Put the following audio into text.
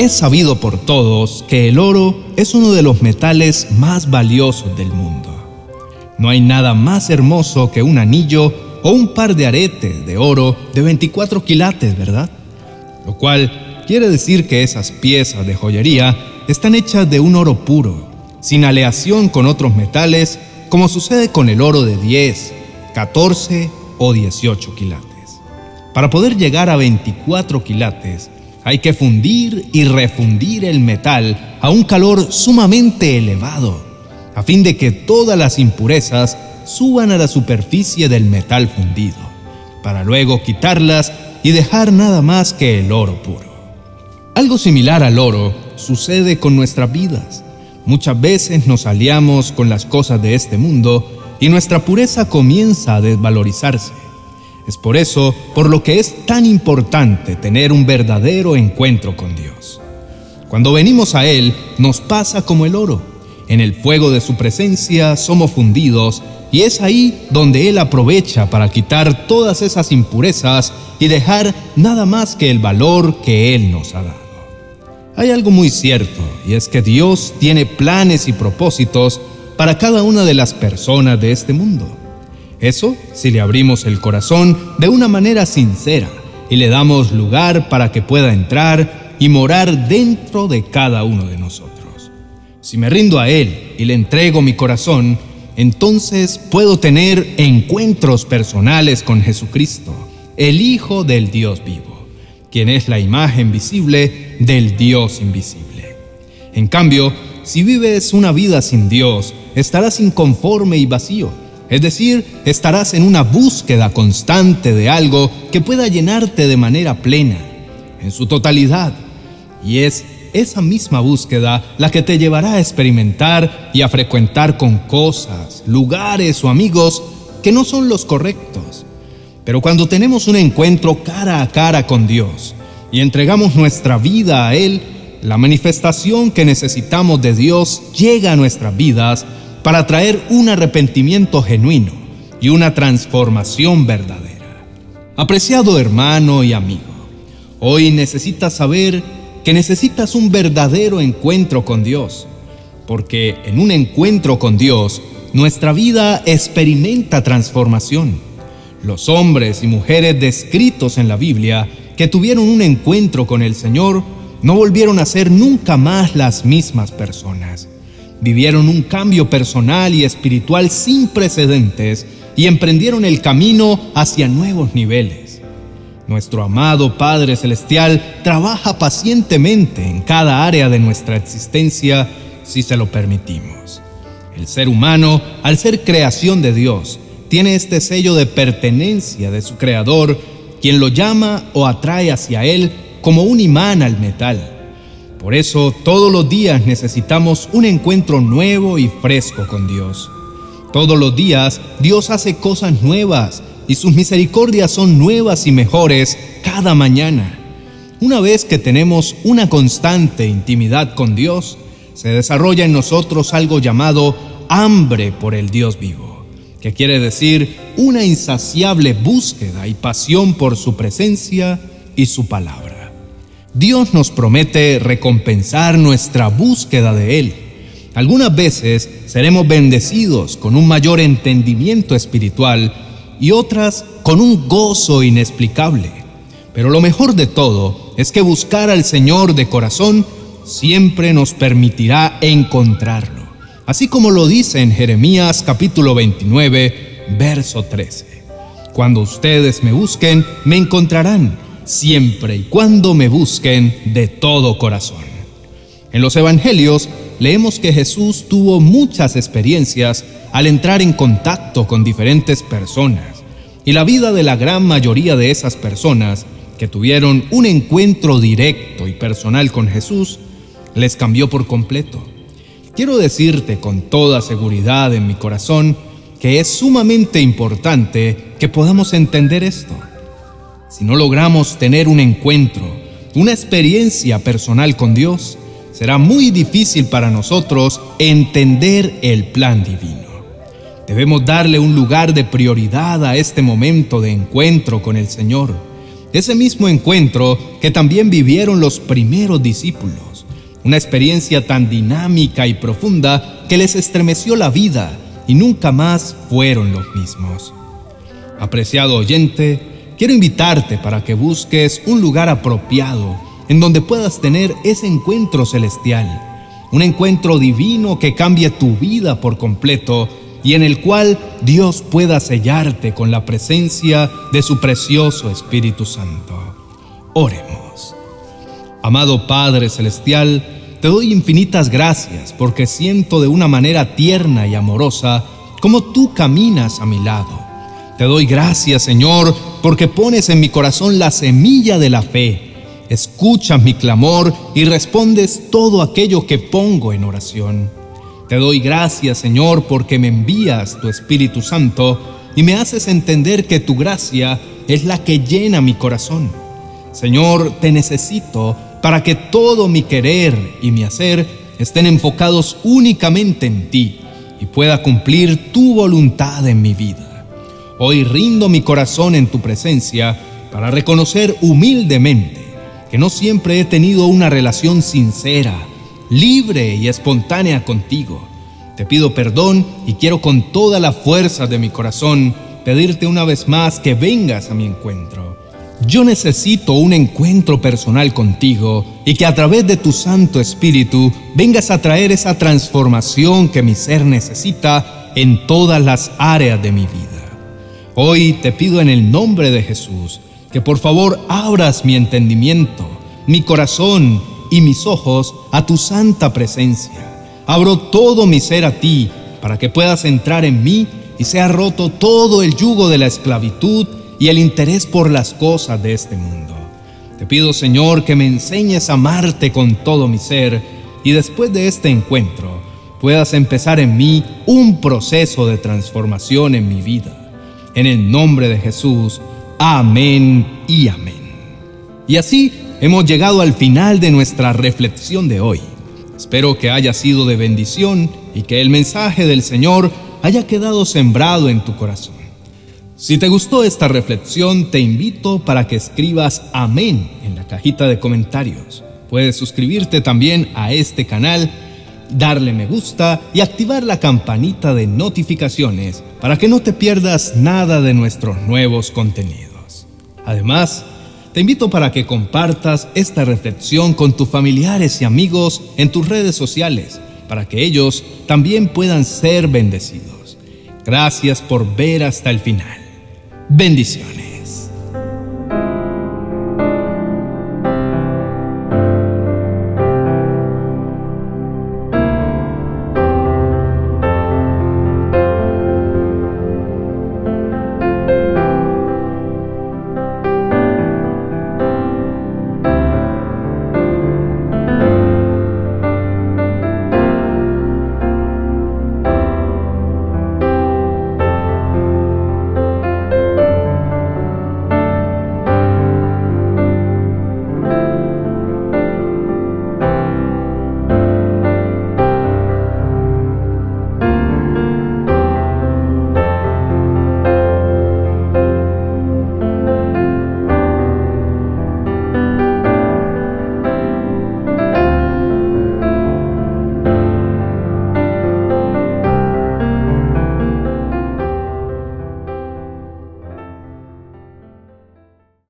Es sabido por todos que el oro es uno de los metales más valiosos del mundo. No hay nada más hermoso que un anillo o un par de aretes de oro de 24 quilates, ¿verdad? Lo cual quiere decir que esas piezas de joyería están hechas de un oro puro, sin aleación con otros metales, como sucede con el oro de 10, 14 o 18 quilates. Para poder llegar a 24 quilates, hay que fundir y refundir el metal a un calor sumamente elevado, a fin de que todas las impurezas suban a la superficie del metal fundido, para luego quitarlas y dejar nada más que el oro puro. Algo similar al oro sucede con nuestras vidas. Muchas veces nos aliamos con las cosas de este mundo y nuestra pureza comienza a desvalorizarse. Es por eso por lo que es tan importante tener un verdadero encuentro con Dios. Cuando venimos a Él, nos pasa como el oro. En el fuego de su presencia somos fundidos y es ahí donde Él aprovecha para quitar todas esas impurezas y dejar nada más que el valor que Él nos ha dado. Hay algo muy cierto y es que Dios tiene planes y propósitos para cada una de las personas de este mundo. Eso si le abrimos el corazón de una manera sincera y le damos lugar para que pueda entrar y morar dentro de cada uno de nosotros. Si me rindo a Él y le entrego mi corazón, entonces puedo tener encuentros personales con Jesucristo, el Hijo del Dios vivo, quien es la imagen visible del Dios invisible. En cambio, si vives una vida sin Dios, estarás inconforme y vacío es decir, estarás en una búsqueda constante de algo que pueda llenarte de manera plena, en su totalidad. Y es esa misma búsqueda la que te llevará a experimentar y a frecuentar con cosas, lugares o amigos que no son los correctos. Pero cuando tenemos un encuentro cara a cara con Dios y entregamos nuestra vida a Él, la manifestación que necesitamos de Dios llega a nuestras vidas para traer un arrepentimiento genuino y una transformación verdadera. Apreciado hermano y amigo, hoy necesitas saber que necesitas un verdadero encuentro con Dios, porque en un encuentro con Dios nuestra vida experimenta transformación. Los hombres y mujeres descritos en la Biblia que tuvieron un encuentro con el Señor no volvieron a ser nunca más las mismas personas vivieron un cambio personal y espiritual sin precedentes y emprendieron el camino hacia nuevos niveles. Nuestro amado Padre Celestial trabaja pacientemente en cada área de nuestra existencia si se lo permitimos. El ser humano, al ser creación de Dios, tiene este sello de pertenencia de su Creador, quien lo llama o atrae hacia Él como un imán al metal. Por eso todos los días necesitamos un encuentro nuevo y fresco con Dios. Todos los días Dios hace cosas nuevas y sus misericordias son nuevas y mejores cada mañana. Una vez que tenemos una constante intimidad con Dios, se desarrolla en nosotros algo llamado hambre por el Dios vivo, que quiere decir una insaciable búsqueda y pasión por su presencia y su palabra. Dios nos promete recompensar nuestra búsqueda de Él. Algunas veces seremos bendecidos con un mayor entendimiento espiritual y otras con un gozo inexplicable. Pero lo mejor de todo es que buscar al Señor de corazón siempre nos permitirá encontrarlo. Así como lo dice en Jeremías capítulo 29, verso 13. Cuando ustedes me busquen, me encontrarán siempre y cuando me busquen de todo corazón. En los Evangelios leemos que Jesús tuvo muchas experiencias al entrar en contacto con diferentes personas y la vida de la gran mayoría de esas personas que tuvieron un encuentro directo y personal con Jesús les cambió por completo. Quiero decirte con toda seguridad en mi corazón que es sumamente importante que podamos entender esto. Si no logramos tener un encuentro, una experiencia personal con Dios, será muy difícil para nosotros entender el plan divino. Debemos darle un lugar de prioridad a este momento de encuentro con el Señor ese mismo encuentro que también vivieron los primeros discípulos, una experiencia tan dinámica y profunda que les estremeció la vida y nunca más fueron los mismos. Apreciado oyente, quiero invitarte para que busques un lugar apropiado en donde puedas tener ese encuentro celestial, un encuentro divino que cambie tu vida por completo y en el cual Dios pueda sellarte con la presencia de su precioso Espíritu Santo. Oremos. Amado Padre Celestial, te doy infinitas gracias porque siento de una manera tierna y amorosa como tú caminas a mi lado. Te doy gracias, Señor, porque pones en mi corazón la semilla de la fe. Escuchas mi clamor y respondes todo aquello que pongo en oración. Te doy gracias, Señor, porque me envías tu Espíritu Santo y me haces entender que tu gracia es la que llena mi corazón. Señor, te necesito para que todo mi querer y mi hacer estén enfocados únicamente en ti y pueda cumplir tu voluntad en mi vida. Hoy rindo mi corazón en tu presencia para reconocer humildemente que no siempre he tenido una relación sincera, libre y espontánea contigo. Te pido perdón y quiero con toda la fuerza de mi corazón pedirte una vez más que vengas a mi encuentro. Yo necesito un encuentro personal contigo y que a través de tu Santo Espíritu vengas a traer esa transformación que mi ser necesita en todas las áreas de mi vida. Hoy te pido en el nombre de Jesús que por favor abras mi entendimiento, mi corazón y mis ojos a tu santa presencia. Abro todo mi ser a ti para que puedas entrar en mí y sea roto todo el yugo de la esclavitud y el interés por las cosas de este mundo. Te pido, Señor, que me enseñes a amarte con todo mi ser y después de este encuentro puedas empezar en mí un proceso de transformación en mi vida. En el nombre de Jesús, amén y amén. Y así hemos llegado al final de nuestra reflexión de hoy. Espero que haya sido de bendición y que el mensaje del Señor haya quedado sembrado en tu corazón. Si te gustó esta reflexión, te invito para que escribas amén en la cajita de comentarios. Puedes suscribirte también a este canal, darle me gusta y activar la campanita de notificaciones para que no te pierdas nada de nuestros nuevos contenidos. Además, te invito para que compartas esta reflexión con tus familiares y amigos en tus redes sociales, para que ellos también puedan ser bendecidos. Gracias por ver hasta el final. Bendiciones.